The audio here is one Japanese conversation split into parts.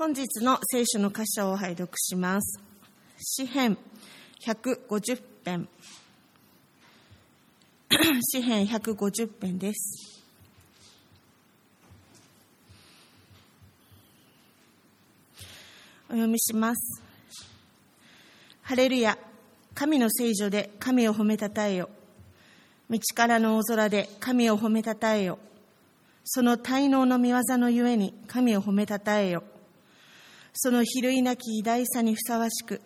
本日の聖書の箇所を拝読します。詩編150編。詩編150編です。お読みします。ハレルヤ、神の聖女で神を褒めたたえよ。道からの大空で神を褒めたたえよ。その滞納の見業のゆえに神を褒めたたえよ。その比類なき偉大さにふさわしく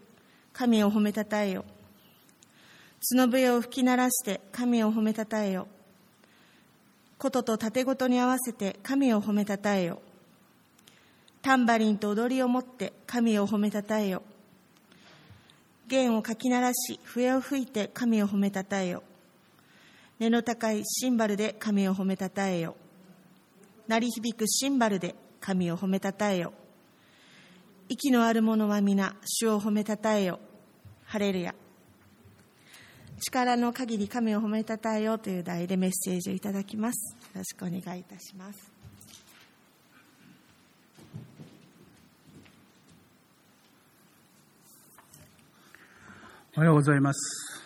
神を褒めたたえよ。角笛を吹き鳴らして神を褒めたたえよ。琴と盾ごとに合わせて神を褒めたたえよ。タンバリンと踊りを持って神を褒めたたえよ。弦をかき鳴らし、笛を吹いて神を褒めたたえよ。根の高いシンバルで神を褒めたたえよ。鳴り響くシンバルで神を褒めたたえよ。息のある者は皆、主を褒めたたえよ。ハレルヤ。力の限り神を褒めたたえよという題でメッセージをいただきます。よろしくお願いいたします。おはようございます。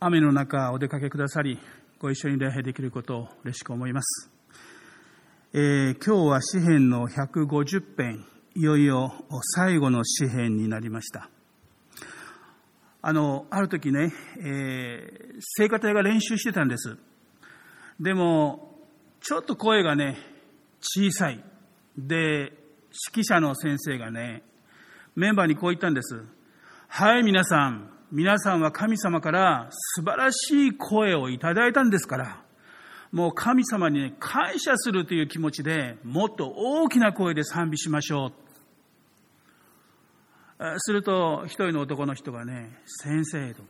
雨の中お出かけくださり、ご一緒に礼拝できることを嬉しく思います。えー今日は詩編の150編、いよいよ最後の詩編になりました。あの、ある時ね、えー、聖歌隊が練習してたんです。でも、ちょっと声がね、小さい。で、指揮者の先生がね、メンバーにこう言ったんです。はい、皆さん。皆さんは神様から素晴らしい声をいただいたんですから、もう神様に、ね、感謝するという気持ちでもっと大きな声で賛美しましょう。すると、一人の男の人がね、先生と、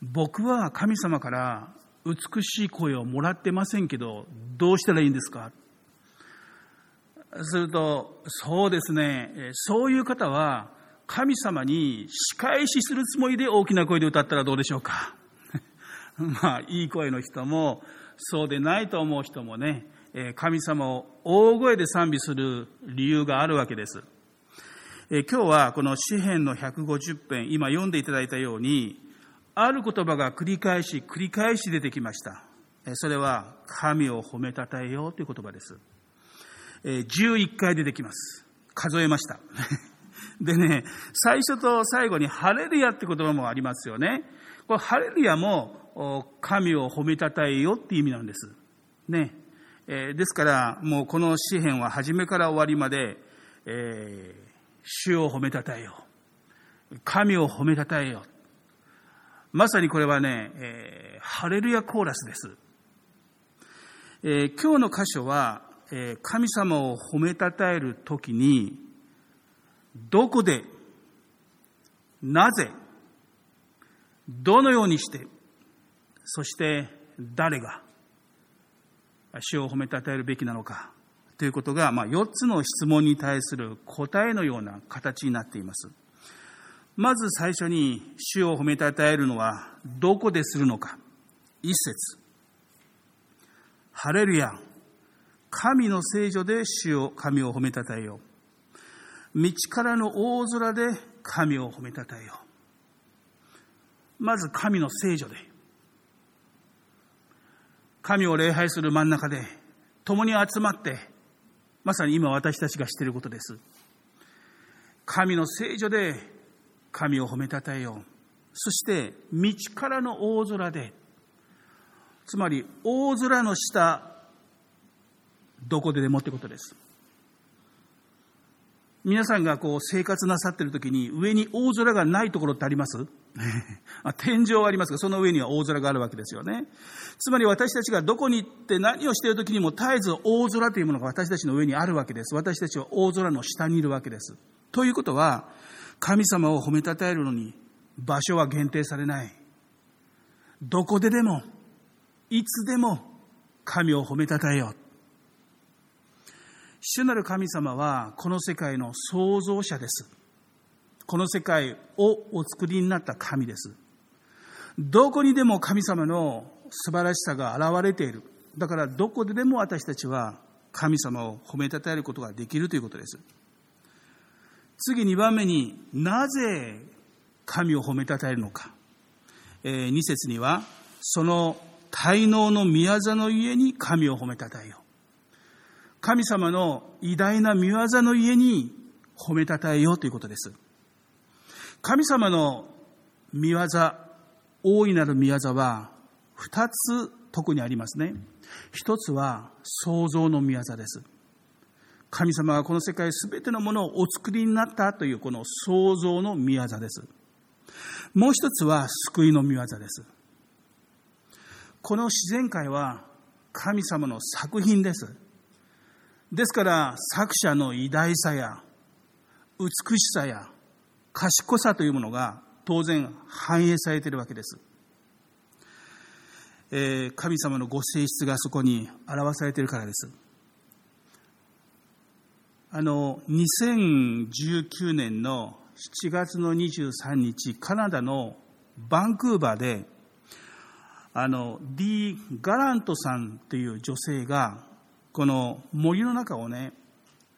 僕は神様から美しい声をもらってませんけど、どうしたらいいんですか？すると、そうですね、そういう方は、神様に仕返しするつもりで大きな声で歌ったらどうでしょうか？まあ、いい声の人も、そうでないと思う人もね、神様を大声で賛美する理由があるわけです。今日はこの詩編の150編、今読んでいただいたように、ある言葉が繰り返し繰り返し出てきました。それは、神を褒めたたえようという言葉です。11回出てきます。数えました。でね、最初と最後にハレルヤって言葉もありますよね。これハレルヤも神を褒めたたえよって意味なんです。ね。えー、ですから、もうこの詩篇は初めから終わりまで、えー、主を褒めたたえよ。神を褒めたたえよ。まさにこれはね、えー、ハレルヤコーラスです。え今日の箇所は、え神様を褒めたたえるときに、どこで、なぜ、どのようにして、そして誰が、主を褒めたたえるべきなのか、ということが、まあ、4つの質問に対する答えのような形になっています。まず最初に、主を褒めたたえるのは、どこでするのか。一節。ハレルヤ。神の聖女で主を、神を褒めたたえよう。道からの大空で神を褒めたたえよう。まず神の聖女で。神を礼拝する真ん中で、共に集まって、まさに今私たちがしていることです。神の聖女で神を褒めたたえよう。そして、道からの大空で、つまり大空の下、どこででもってことです。皆さんがこう生活なさっているときに上に大空がないところってあります？天井はありますが、その上には大空があるわけですよね。つまり私たちがどこに行って何をしているときにも絶えず大空というものが私たちの上にあるわけです。私たちは大空の下にいるわけです。ということは、神様を褒めたたえるのに場所は限定されない。どこででも、いつでも神を褒めたたえよう。主なる神様はこの世界の創造者です。この世界をお作りになった神です。どこにでも神様の素晴らしさが現れている。だからどこででも私たちは神様を褒めたたえることができるということです。次2番目になぜ神を褒めたたえるのか。えー、2節にはその滞納の宮座の家に神を褒めたたえよう。神様の偉大な見業の家に褒めたたえようということです。神様の見業、大いなる見業は二つ特にありますね。一つは創造の見業です。神様がこの世界すべてのものをお作りになったというこの創造の見業です。もう一つは救いの見業です。この自然界は神様の作品です。ですから作者の偉大さや美しさや賢さというものが当然反映されているわけです。えー、神様のご性質がそこに表されているからです。あの、2019年の7月の23日、カナダのバンクーバーで、あの、ディ・ガラントさんという女性が、この森の中をね、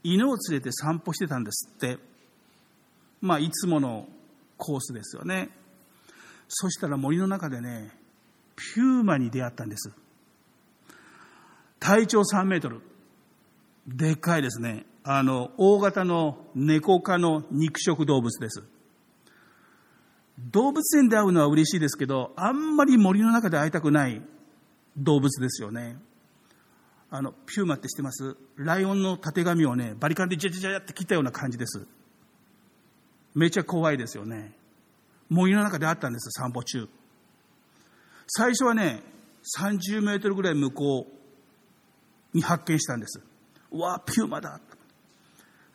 犬を連れて散歩してたんですって。まあ、いつものコースですよね。そしたら森の中でね、ピューマに出会ったんです。体長3メートル。でっかいですね。あの、大型の猫科の肉食動物です。動物園で会うのは嬉しいですけど、あんまり森の中で会いたくない動物ですよね。あの、ピューマって知ってますライオンのたてがみをね、バリカンでジャジャジャって切ったような感じです。めちゃ怖いですよね。森の中であったんです、散歩中。最初はね、30メートルぐらい向こうに発見したんです。うわピューマだ。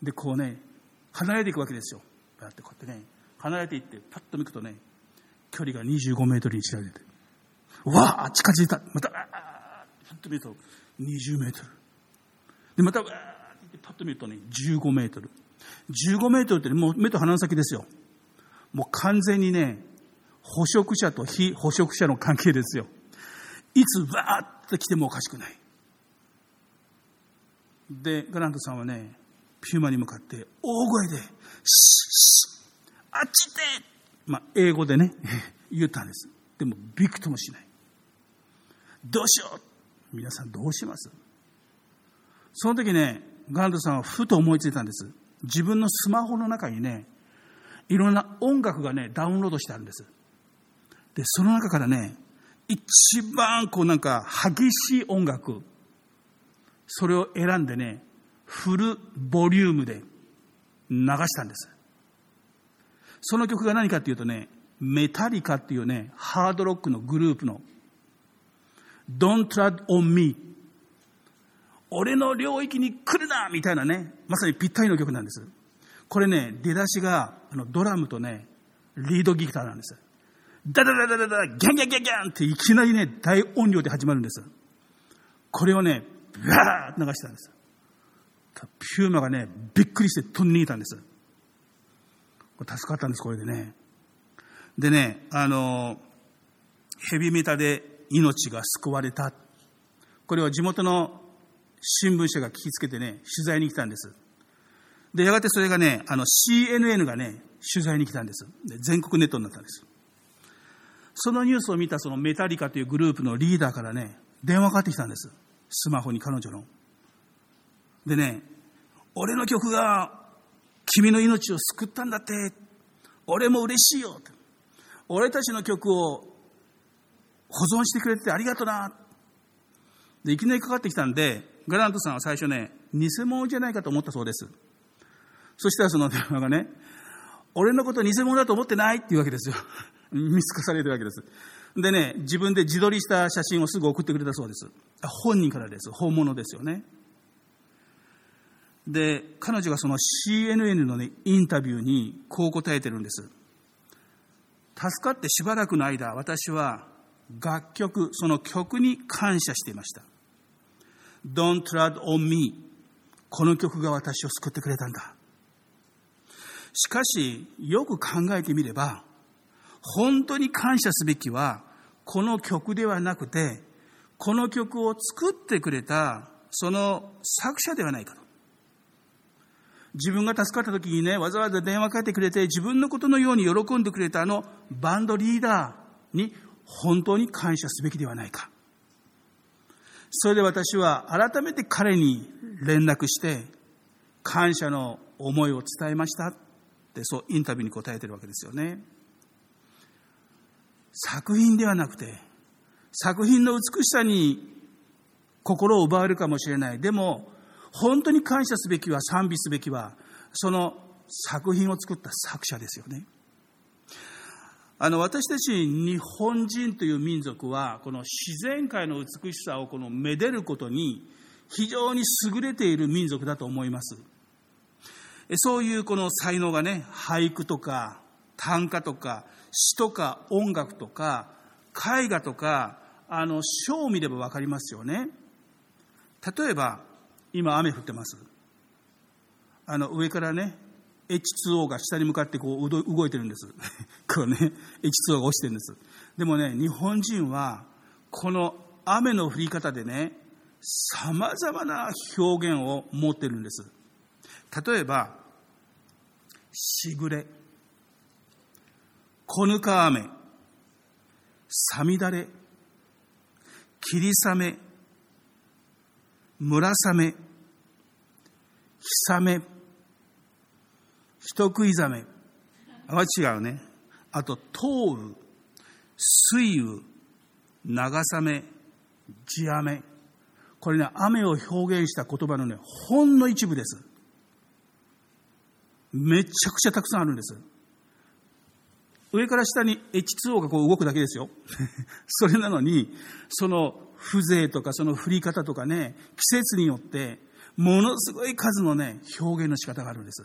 で、こうね、離れていくわけですよ。やってこうやってね、離れていって、パッと見くとね、距離が25メートルに近づいて、うわあっ近づいた。また、パッと見ると、20メートル。で、また、わーってパッと見るとね、15メートル。15メートルって、ね、もう目と鼻の先ですよ。もう完全にね、捕食者と非捕食者の関係ですよ。いつわーって来てもおかしくない。で、ガラントさんはね、ピューマに向かって大声で、シッシッあっち行ってまあ、英語でね、言ったんです。でも、びくともしない。どうしよう皆さんどうします？その時ね、ガンドさんはふと思いついたんです。自分のスマホの中にね、いろんな音楽がね、ダウンロードしてあるんです。で、その中からね、一番こうなんか激しい音楽、それを選んでね、フルボリュームで流したんです。その曲が何かっていうとね、メタリカっていうね、ハードロックのグループの Don't tread on me 俺の領域に来るなみたいなね、まさにぴったりの曲なんです。これね、出だしがあのドラムとね、リードギターなんです。ダダダダダダ、ギャンギャンギャンギャンっていきなりね、大音量で始まるんです。これをね、ブワーッ流してたんです。ピューマがね、びっくりして飛んで逃げたんです。助かったんです、これでね。でね、あの、ヘビメタで命が救われた。これは地元の新聞社が聞きつけてね、取材に来たんです。で、やがてそれがね、あの CNN がね、取材に来たんです。で全国ネットになったんです。そのニュースを見たそのメタリカというグループのリーダーからね、電話かかってきたんです。スマホに彼女の。でね、俺の曲が君の命を救ったんだって。俺も嬉しいよ。俺たちの曲を保存してくれてありがとうな。で、いきなりかかってきたんで、ガラントさんは最初ね、偽物じゃないかと思ったそうです。そしたらその電話がね、俺のこと偽物だと思ってないっていうわけですよ。見透かされてるわけです。でね、自分で自撮りした写真をすぐ送ってくれたそうです。本人からです。本物ですよね。で、彼女がその CNN のね、インタビューにこう答えてるんです。助かってしばらくの間、私は楽曲、その曲に感謝していました。Don't tread on me この曲が私を救ってくれたんだ。しかし、よく考えてみれば、本当に感謝すべきは、この曲ではなくて、この曲を作ってくれたその作者ではないかと。自分が助かった時にね、わざわざ電話かけてくれて、自分のことのように喜んでくれたあのバンドリーダーに本当に感謝すべきではないか。それで私は改めて彼に連絡して、感謝の思いを伝えましたって、そうインタビューに答えてるわけですよね。作品ではなくて、作品の美しさに心を奪われるかもしれない。でも、本当に感謝すべきは、賛美すべきは、その作品を作った作者ですよね。あの、私たち日本人という民族は、この自然界の美しさをこのめでることに非常に優れている民族だと思います。そういうこの才能がね、俳句とか短歌とか詩とか音楽とか絵画とか、あの、書を見ればわかりますよね。例えば、今雨降ってます。あの、上からね、H2O が下に向かってこう動いてるんです。こうね、H2O が落ちてるんです。でもね、日本人は、この雨の降り方でね、様々な表現を持ってるんです。例えば、しぐれ、こぬか雨、さみだれ、霧雨、村雨、日雨、人食いザメ。は違うね。あと、東雨、水雨、長雨、地雨。これね、雨を表現した言葉のね、ほんの一部です。めちゃくちゃたくさんあるんです。上から下に H2O がこう動くだけですよ。それなのに、その風情とかその降り方とかね、季節によって、ものすごい数のね、表現の仕方があるんです。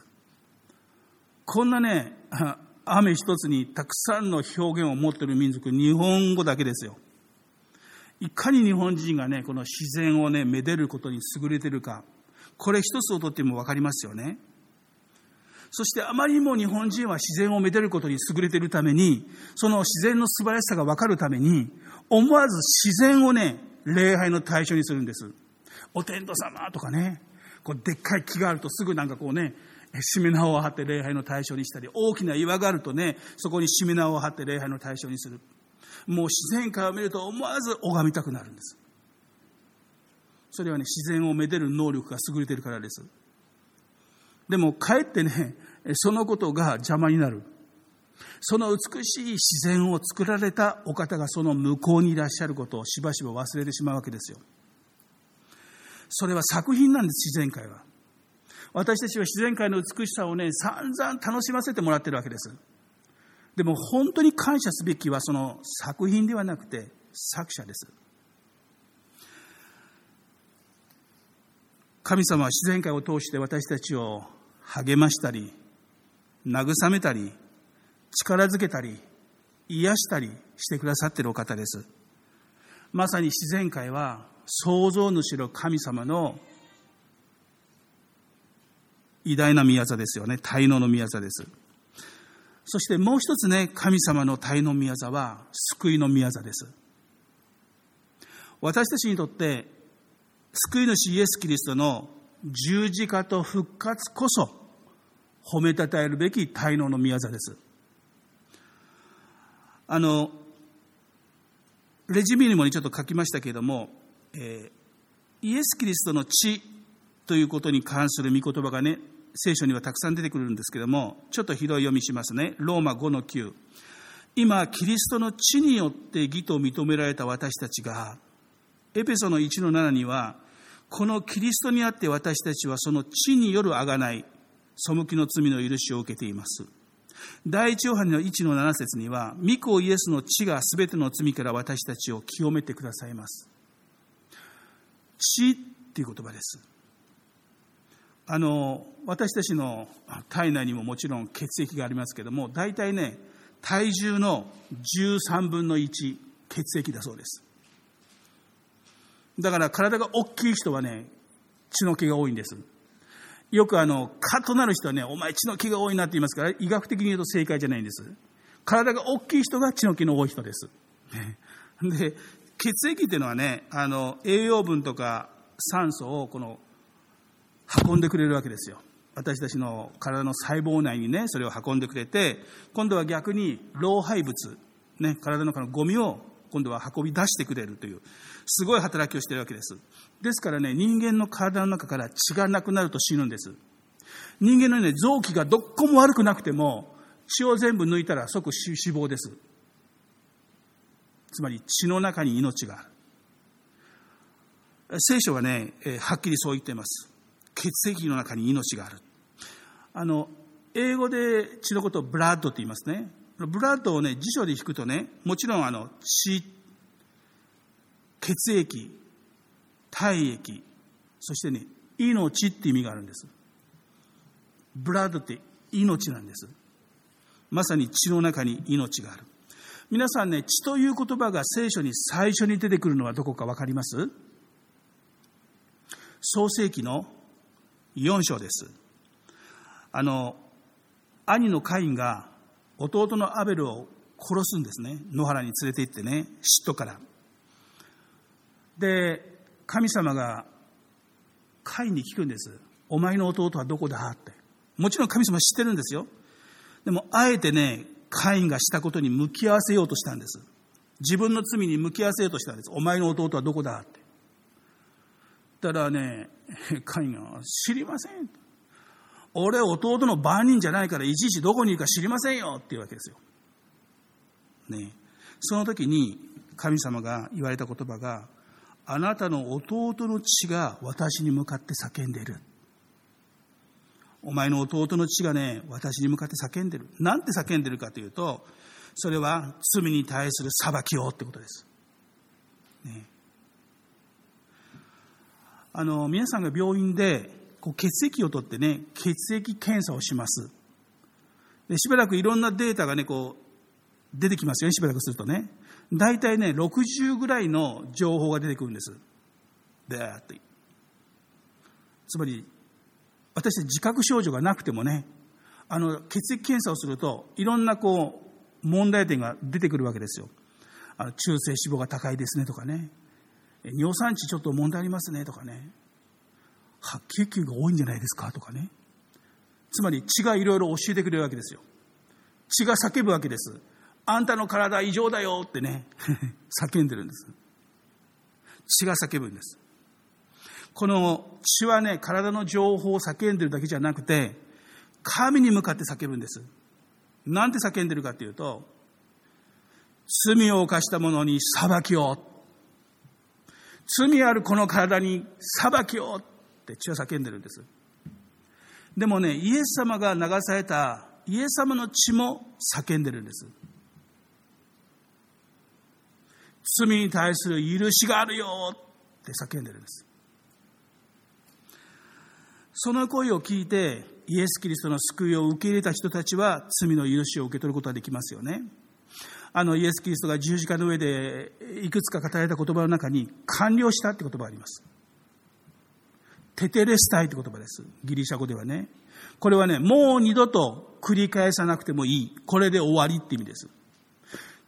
こんなね、雨一つにたくさんの表現を持っている民族、日本語だけですよ。いかに日本人がね、この自然をね、めでることに優れてるか、これ一つをとってもわかりますよね。そしてあまりにも日本人は自然をめでることに優れているために、その自然の素晴らしさがわかるために、思わず自然をね、礼拝の対象にするんです。お天道様とかね、こうでっかい木があるとすぐなんかこうね、しめ縄を張って礼拝の対象にしたり、大きな岩があるとね、そこにしめ縄を張って礼拝の対象にする。もう自然界を見ると思わず拝みたくなるんです。それはね、自然をめでる能力が優れてるからです。でも、かえってね、そのことが邪魔になる。その美しい自然を作られたお方がその向こうにいらっしゃることをしばしば忘れてしまうわけですよ。それは作品なんです、自然界は。私たちは自然界の美しさをね、散々楽しませてもらってるわけです。でも本当に感謝すべきはその作品ではなくて作者です。神様は自然界を通して私たちを励ましたり、慰めたり、力づけたり、癒したりしてくださっているお方です。まさに自然界は創造主の神様の偉大な宮座ですよね。滞納の宮座です。そしてもう一つね、神様の滞納宮座は救いの宮座です。私たちにとって救い主イエス・キリストの十字架と復活こそ褒めたたえるべき滞納の宮座です。あの、レジミにもちょっと書きましたけれども、えー、イエス・キリストの血ということに関する御言葉がね、聖書にはたくさん出てくるんですけども、ちょっとひどい読みしますね。ローマ5の9。今、キリストの地によって義と認められた私たちが、エペソの1の7には、このキリストにあって私たちはその地による贖い、背きの罪の許しを受けています。第一ヨハネの1の7節には、御子イエスの地がすべての罪から私たちを清めてくださいます。地っていう言葉です。あの、私たちの体内にももちろん血液がありますけども、大体ね、体重の13分の1、血液だそうです。だから体が大きい人はね、血の気が多いんです。よくあの、カッとなる人はね、お前血の気が多いなって言いますから、医学的に言うと正解じゃないんです。体が大きい人が血の気の多い人です。で、血液っていうのはね、あの、栄養分とか酸素をこの運んでくれるわけですよ。私たちの体の細胞内にね、それを運んでくれて、今度は逆に老廃物、ね、体の中のゴミを今度は運び出してくれるという、すごい働きをしているわけです。ですからね、人間の体の中から血がなくなると死ぬんです。人間のね、臓器がどっこも悪くなくても、血を全部抜いたら即死亡です。つまり血の中に命がある。聖書はね、はっきりそう言っています。血液の中に命がある。あの、英語で血のことをブラッドって言いますね。ブラッドをね、辞書で引くとね、もちろんあの、血、血液、体液、そしてね、命って意味があるんです。ブラッドって命なんです。まさに血の中に命がある。皆さんね、血という言葉が聖書に最初に出てくるのはどこか分かります？創世記の4章です。あの、兄のカインが弟のアベルを殺すんですね。野原に連れて行ってね、嫉妬から。で、神様がカインに聞くんです。お前の弟はどこだって。もちろん神様知ってるんですよ。でも、あえてね、カインがしたことに向き合わせようとしたんです。自分の罪に向き合わせようとしたんです。お前の弟はどこだって。たらね、カインが、知りません。俺弟の番人じゃないからいちいちどこにいるか知りませんよっていうわけですよ。ね。その時に神様が言われた言葉が、あなたの弟の血が私に向かって叫んでいる。お前の弟の血がね、私に向かって叫んでる。なんて叫んでるかというと、それは罪に対する裁きをってことです。ね、あの、皆さんが病院でこう血液を取ってね、血液検査をします。でしばらくいろんなデータがね、こう、出てきますよね、しばらくするとね。大体ね、60ぐらいの情報が出てくるんです。でーって。つまり、私自覚症状がなくてもね、あの、血液検査をすると、いろんなこう、問題点が出てくるわけですよ。あの中性脂肪が高いですねとかね。尿酸値ちょっと問題ありますねとかね。白血球が多いんじゃないですかとかね。つまり血がいろいろ教えてくれるわけですよ。血が叫ぶわけです。あんたの体異常だよってね、叫んでるんです。血が叫ぶんです。この血はね、体の情報を叫んでるだけじゃなくて、神に向かって叫ぶんです。なんて叫んでるかっていうと、罪を犯した者に裁きを。罪あるこの体に裁きをって血を叫んでるんです。でもね、イエス様が流されたイエス様の血も叫んでるんです。罪に対する許しがあるよって叫んでるんです。その声を聞いて、イエス・キリストの救いを受け入れた人たちは罪の許しを受け取ることができますよね。あのイエス・キリストが十字架の上でいくつか語られた言葉の中に完了したって言葉があります。テテレスタイって言葉です。ギリシャ語ではね。これはね、もう二度と繰り返さなくてもいい。これで終わりって意味です。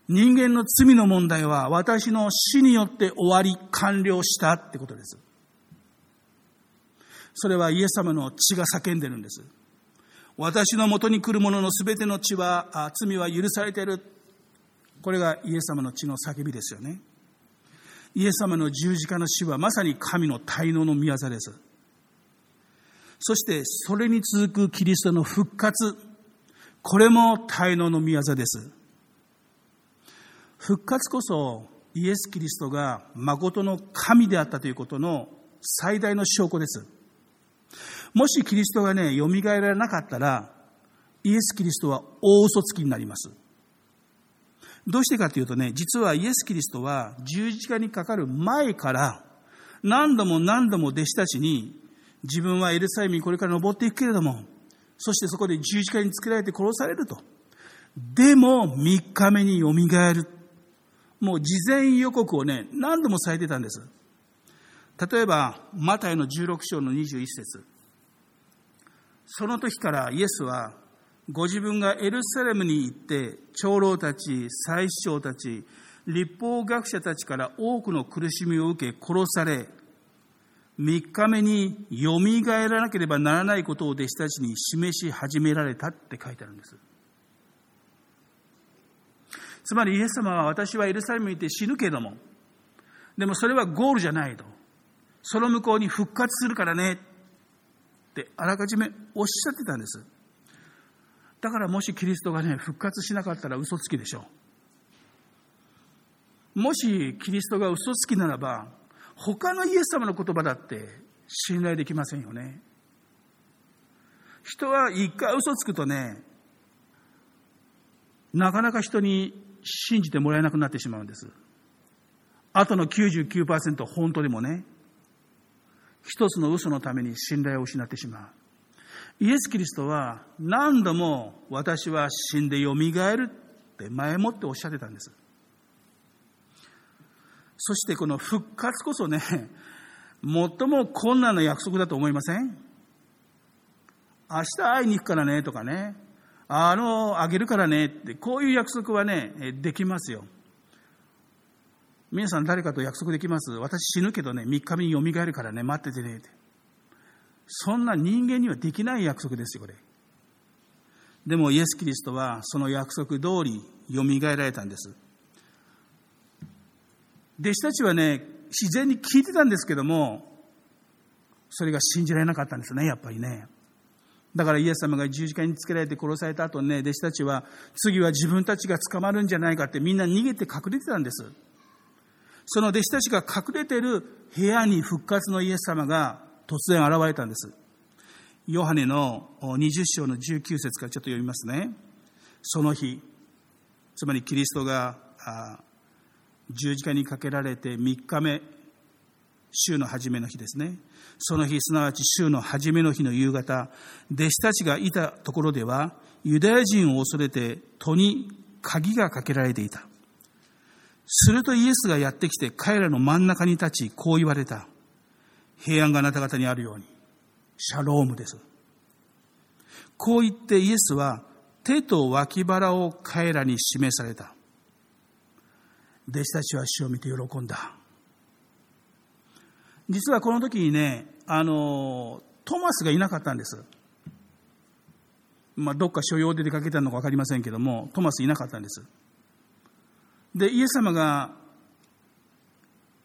人間の罪の問題は私の死によって終わり、完了したってことです。それはイエス様の血が叫んでるんです。私のもとに来る者のすべての血は、罪は許されている。これがイエス様の血の叫びですよね。イエス様の十字架の死はまさに神の滞納の宮座です。そしてそれに続くキリストの復活。これも滞納の宮座です。復活こそイエス・キリストが誠の神であったということの最大の証拠です。もしキリストがね、蘇られなかったら、イエス・キリストは大嘘つきになります。どうしてかというとね、実はイエス・キリストは十字架にかかる前から何度も何度も弟子たちに自分はエルサレムにこれから登っていくけれども、そしてそこで十字架につけられて殺されると。でも3日目によみがえる。もう事前予告をね、何度もされてたんです。例えば、マタイの16章の21節その時からイエスは、ご自分がエルサレムに行って、長老たち、祭司長たち、立法学者たちから多くの苦しみを受け殺され、3日目によみがえらなければならないことを弟子たちに示し始められたって書いてあるんです。つまりイエス様は私はエルサレムにいて死ぬけれども、でもそれはゴールじゃないと。その向こうに復活するからねってあらかじめおっしゃってたんです。だからもしキリストがね、復活しなかったら嘘つきでしょう。もしキリストが嘘つきならば、他のイエス様の言葉だって信頼できませんよね。人は一回嘘つくとね、なかなか人に信じてもらえなくなってしまうんです。あとの99%本当でもね、一つの嘘のために信頼を失ってしまう。イエス・キリストは何度も私は死んでよみがえるって前もっておっしゃってたんです。そしてこの復活こそね、最も困難な約束だと思いません？明日会いに行くからねとかね、あの、あげるからねって、こういう約束はね、できますよ。皆さん誰かと約束できます？私死ぬけどね、3日目によみがえるからね、待っててねって。そんな人間にはできない約束ですよ、これ。でもイエス・キリストはその約束通りよみがえられたんです。弟子たちはね、自然に聞いてたんですけども、それが信じられなかったんですね、やっぱりね。だからイエス様が十字架につけられて殺された後ね、弟子たちは、次は自分たちが捕まるんじゃないかってみんな逃げて隠れてたんです。その弟子たちが隠れてる部屋に復活のイエス様が突然現れたんです。ヨハネの20章の19節からちょっと読みますね。その日、つまりキリストが十字架にかけられて3日目、週の初めの日ですね。その日、すなわち週の初めの日の夕方、弟子たちがいたところでは、ユダヤ人を恐れて戸に鍵がかけられていた。するとイエスがやってきて彼らの真ん中に立ち、こう言われた。平安があなた方にあるように。シャロームです。こう言ってイエスは手と脇腹を彼らに示された。弟子たちは死を見て喜んだ。実はこの時にね、あの、トマスがいなかったんです。まあ、どっか所用で出かけたのか分かりませんけども、トマスいなかったんです。で、イエス様が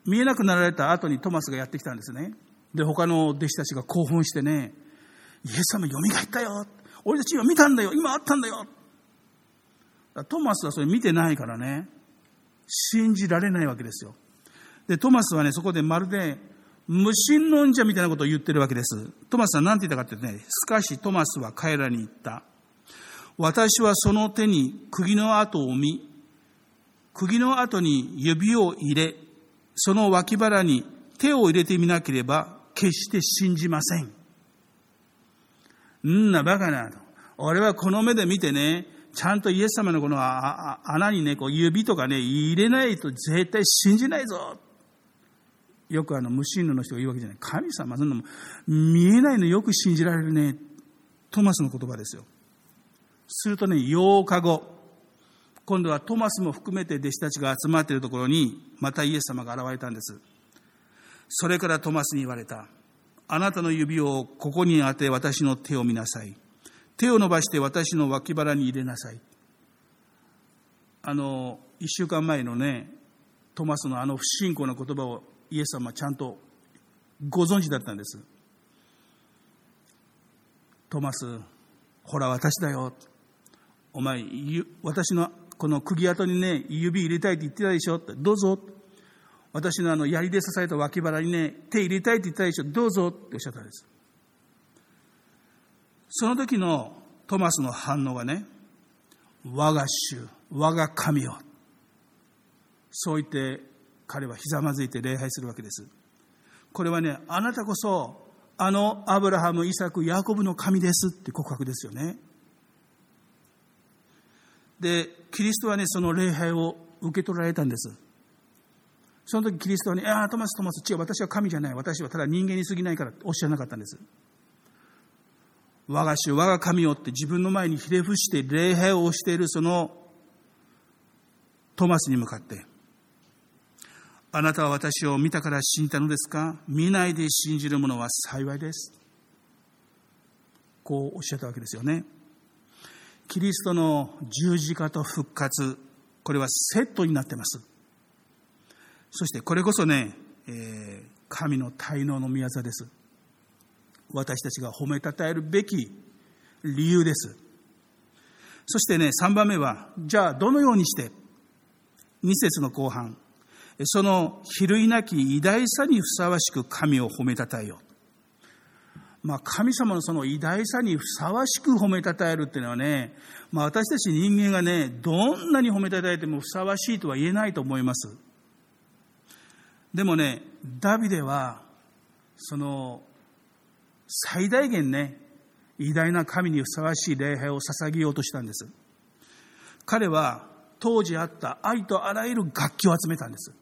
見えなくなられた後にトマスがやってきたんですね。で、他の弟子たちが興奮してね、イエス様よみがえったよ俺たち今見たんだよ今あったんだよトマスはそれ見てないからね、信じられないわけですよ。で、トマスはね、そこでまるで無神論者みたいなことを言ってるわけです。トマスは何て言ったかってね、しかしトマスは彼らに言った。私はその手に釘の跡を見、釘の跡に指を入れ、その脇腹に手を入れてみなければ決して信じません。んなバカな。俺はこの目で見てね、ちゃんとイエス様のこの穴にね、こう指とかね、入れないと絶対信じないぞ。よくあの無神論の人が言うわけじゃない。神様、そんなも見えないのよく信じられるね。トマスの言葉ですよ。するとね、8日後、今度はトマスも含めて弟子たちが集まっているところに、またイエス様が現れたんです。それからトマスに言われた。あなたの指をここに当て私の手を見なさい。手を伸ばして私の脇腹に入れなさい。あの、一週間前のね、トマスのあの不信仰な言葉をイエス様はちゃんとご存知だったんです。トマス、ほら私だよ。お前、私のこの釘跡にね、指入れたいって言ってたでしょどうぞ。私のあの槍で支えた脇腹にね、手入れたいって言ったでしょどうぞっておっしゃったんです。その時のトマスの反応がね、我が主、我が神よ。そう言って彼はひざまずいて礼拝するわけです。これはね、あなたこそ、あのアブラハム、イサク、ヤコブの神ですって告白ですよね。で、キリストはね、その礼拝を受け取られたんです。その時キリストはね、ああ、トマス、トマス、違う、私は神じゃない。私はただ人間に過ぎないからおっしゃらなかったんです。我が主、我が神よって自分の前にひれ伏して礼拝をしているそのトマスに向かって、あなたは私を見たから信じたのですか？見ないで信じる者は幸いです。こうおっしゃったわけですよね。キリストの十字架と復活、これはセットになってます。そしてこれこそね、えー、神の滞納の御業です。私たちが褒めたたえるべき理由です。そしてね、3番目は、じゃあどのようにして、2節の後半、その比類なき偉大さにふさわしく神を褒めたたえよう。まあ、神様のその偉大さにふさわしく褒めたたえるっていうのはね、まあ、私たち人間がね、どんなに褒めたたえてもふさわしいとは言えないと思います。でもね、ダビデは、その、最大限ね、偉大な神にふさわしい礼拝を捧げようとしたんです。彼は当時あった愛とあらゆる楽器を集めたんです。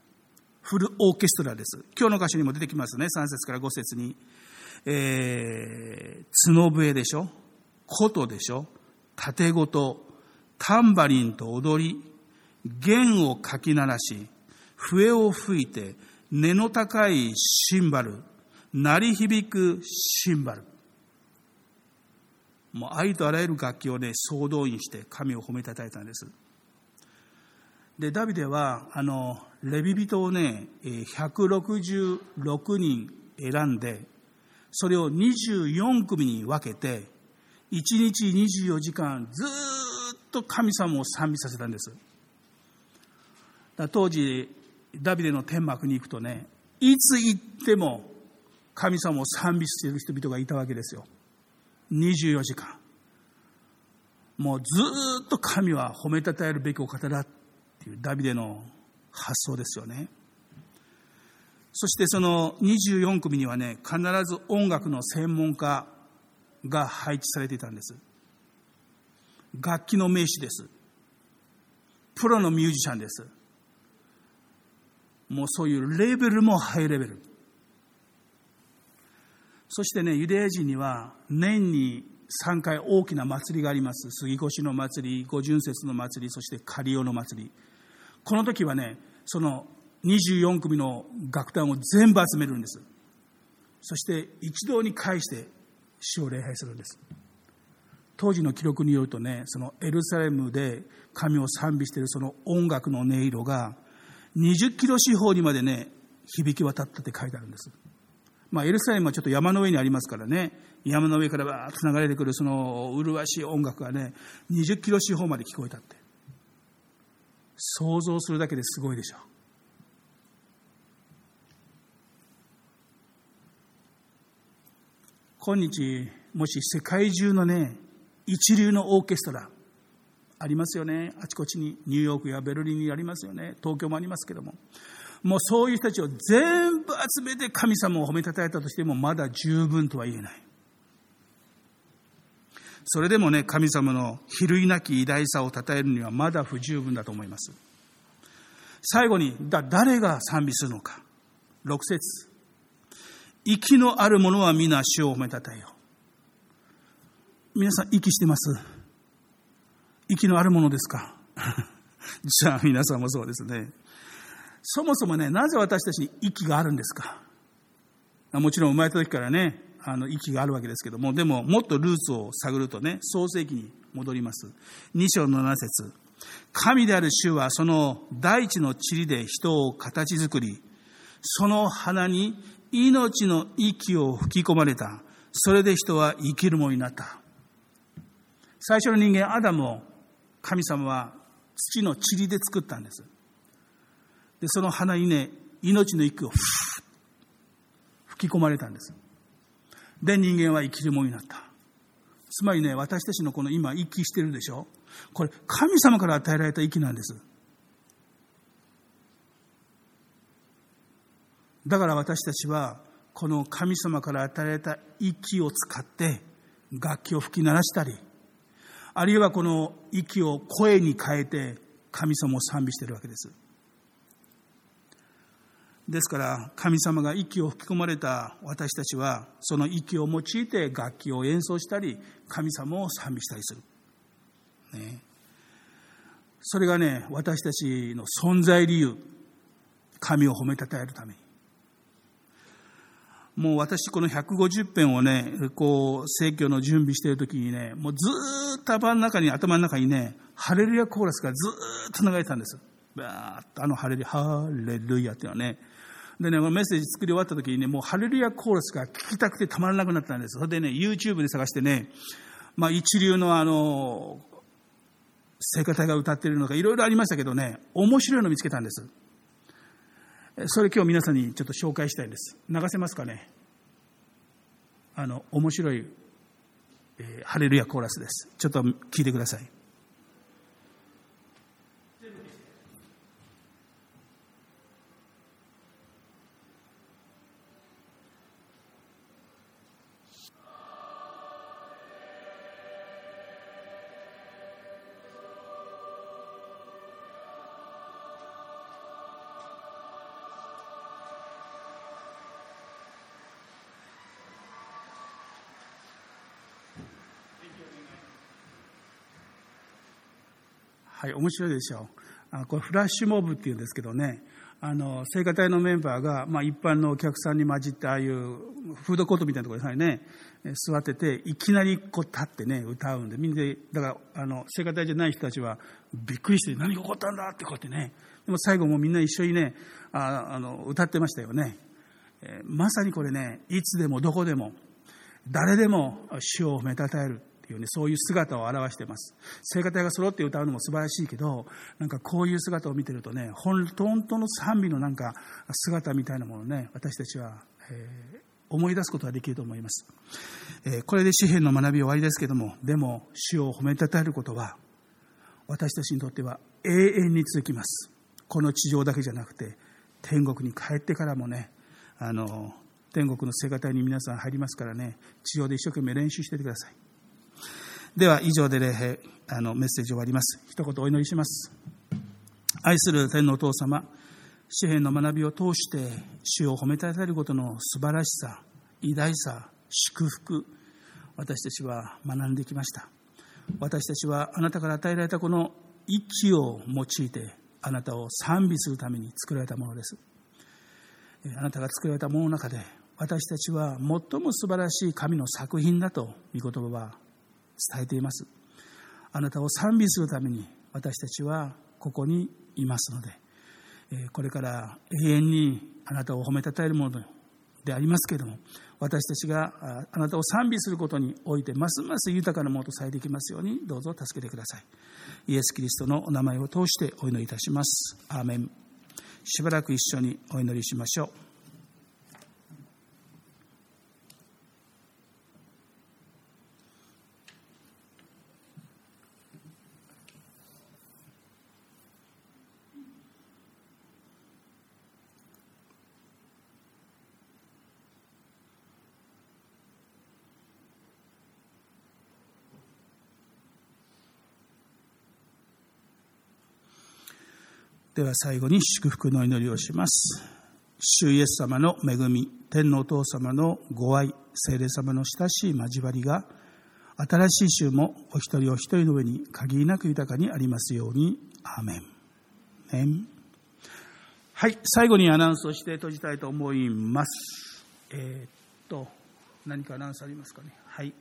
フルオーケストラです。今日の箇所にも出てきますね。3節から5節に。えー、角笛でしょ琴でしょ盾ごと、タンバリンと踊り、弦をかき鳴らし、笛を吹いて、根の高いシンバル、鳴り響くシンバル。もうありとあらゆる楽器をね、総動員して神を褒めたたえたんです。で、ダビデは、あの、レビ人をね、166人選んで、それを24組に分けて、1日24時間ずっと神様を賛美させたんです。当時、ダビデの天幕に行くとね、いつ行っても神様を賛美している人々がいたわけですよ。24時間。もうずっと神は褒めたたえるべきお方だっていうダビデの発想ですよね。そしてその24組にはね、必ず音楽の専門家が配置されていたんです。楽器の名手です。プロのミュージシャンです。もうそういうレベルもハイレベル。そしてね、ユダヤ人には年に3回大きな祭りがあります。杉越の祭り、五巡節の祭り、そしてカリオの祭り。この時はね、その24組の楽団を全部集めるんです。そして一堂に会して主を礼拝するんです。当時の記録によるとね、そのエルサレムで神を賛美しているその音楽の音色が20キロ四方にまでね、響き渡ったって書いてあるんです。まあ、エルサレムはちょっと山の上にありますからね、山の上からバーッと流れてくるその麗しい音楽がね、20キロ四方まで聞こえたって。想像するだけですごいでしょう。今日、もし世界中のね、一流のオーケストラ、ありますよね。あちこちに、ニューヨークやベルリンにありますよね。東京もありますけども。もうそういう人たちを全部集めて神様を褒めたたえたとしてもまだ十分とは言えない。それでもね、神様の比類なき偉大さを称えるにはまだ不十分だと思います。最後に、だ、誰が賛美するのか。六節。息のある者は皆主を褒めたたえよ。皆さん、息してます？息のあるものですか？じゃあ皆さんもそうですね。そもそもね、なぜ私たちに息があるんですか？もちろん生まれた時からね、あの息があるわけですけども、でももっとルーツを探るとね、創世記に戻ります。2章の7節神である主はその大地の塵で人を形作り、その花に命の息を吹き込まれた。それで人は生きるものになった。最初の人間、アダムを神様は土の塵で作ったんです。で、その花にね、命の息を吹き込まれたんです。で、人間は生きるものになった。つまりね、私たちのこの今、息してるでしょ？これ、神様から与えられた息なんです。だから私たちは、この神様から与えられた息を使って、楽器を吹き鳴らしたり、あるいはこの息を声に変えて、神様を賛美しているわけです。ですから神様が息を吹き込まれた私たちはその息を用いて楽器を演奏したり神様を賛美したりする、ね、それがね私たちの存在理由神を褒めたたえるために。もう私この150編をね、こう、聖教の準備しているときにね、もうずっと頭の中に、頭の中にね、ハレルヤコーラスがずっと流れてたんです。バーッとあのハレルヤ、ハレルヤっていうのはね。でね、メッセージ作り終わった時にね、もうハレルヤコーラスが聞きたくてたまらなくなったんです。それでね、YouTube で探してね、まあ一流のあの、聖歌隊が歌ってるのがいろいろありましたけどね、面白いの見つけたんです。それ今日皆さんにちょっと紹介したいんです。流せますかね？あの、面白い、えー、ハレルヤコーラスです。ちょっと聞いてください。はい、面白いでしょう。あこれフラッシュモブっていうんですけどね、あの、聖歌隊のメンバーが、まあ一般のお客さんに混じって、ああいうフードコートみたいなところでね、座ってて、いきなりこう立ってね、歌うんで、みんなで、だから、あの、聖歌隊じゃない人たちはびっくりして、何が起こったんだってこうやってね、でも最後もみんな一緒にね、ああの、歌ってましたよね。えー、まさにこれね、いつでもどこでも、誰でも主を褒めたたえる。っていうね、そういう姿を表しています。聖歌隊が揃って歌うのも素晴らしいけど、なんかこういう姿を見てるとね、本当の賛美のなんか姿みたいなものをね、私たちは、えー、思い出すことができると思います。えー、これで詩篇の学び終わりですけども、でも主を褒めたたえることは、私たちにとっては永遠に続きます。この地上だけじゃなくて、天国に帰ってからもね、あの、天国の聖歌隊に皆さん入りますからね、地上で一生懸命練習しててください。では以上で礼拝あのメッセージ終わります。一言お祈りします。愛する天のお父様詩篇の学びを通して主を褒めたたえることの素晴らしさ偉大さ祝福私たちは学んできました。私たちはあなたから与えられたこの息を用いてあなたを賛美するために作られたものです。あなたが作られたものの中で私たちは最も素晴らしい神の作品だと御言葉は伝えています。あなたを賛美するために私たちはここにいますのでこれから永遠にあなたを褒めたたえるものでありますけれども私たちがあなたを賛美することにおいてますます豊かなものとされていきますようにどうぞ助けてください。イエス・キリストのお名前を通してお祈りいたします。アーメン。しばらく一緒にお祈りしましょう。では最後に祝福の祈りをします。主イエス様の恵み、天のお父様のご愛、聖霊様の親しい交わりが、新しい週もお一人お一人の上に限りなく豊かにありますように。アーメン。はい、最後にアナウンスをして閉じたいと思います。えー、っと、何かアナウンスありますかね？はい。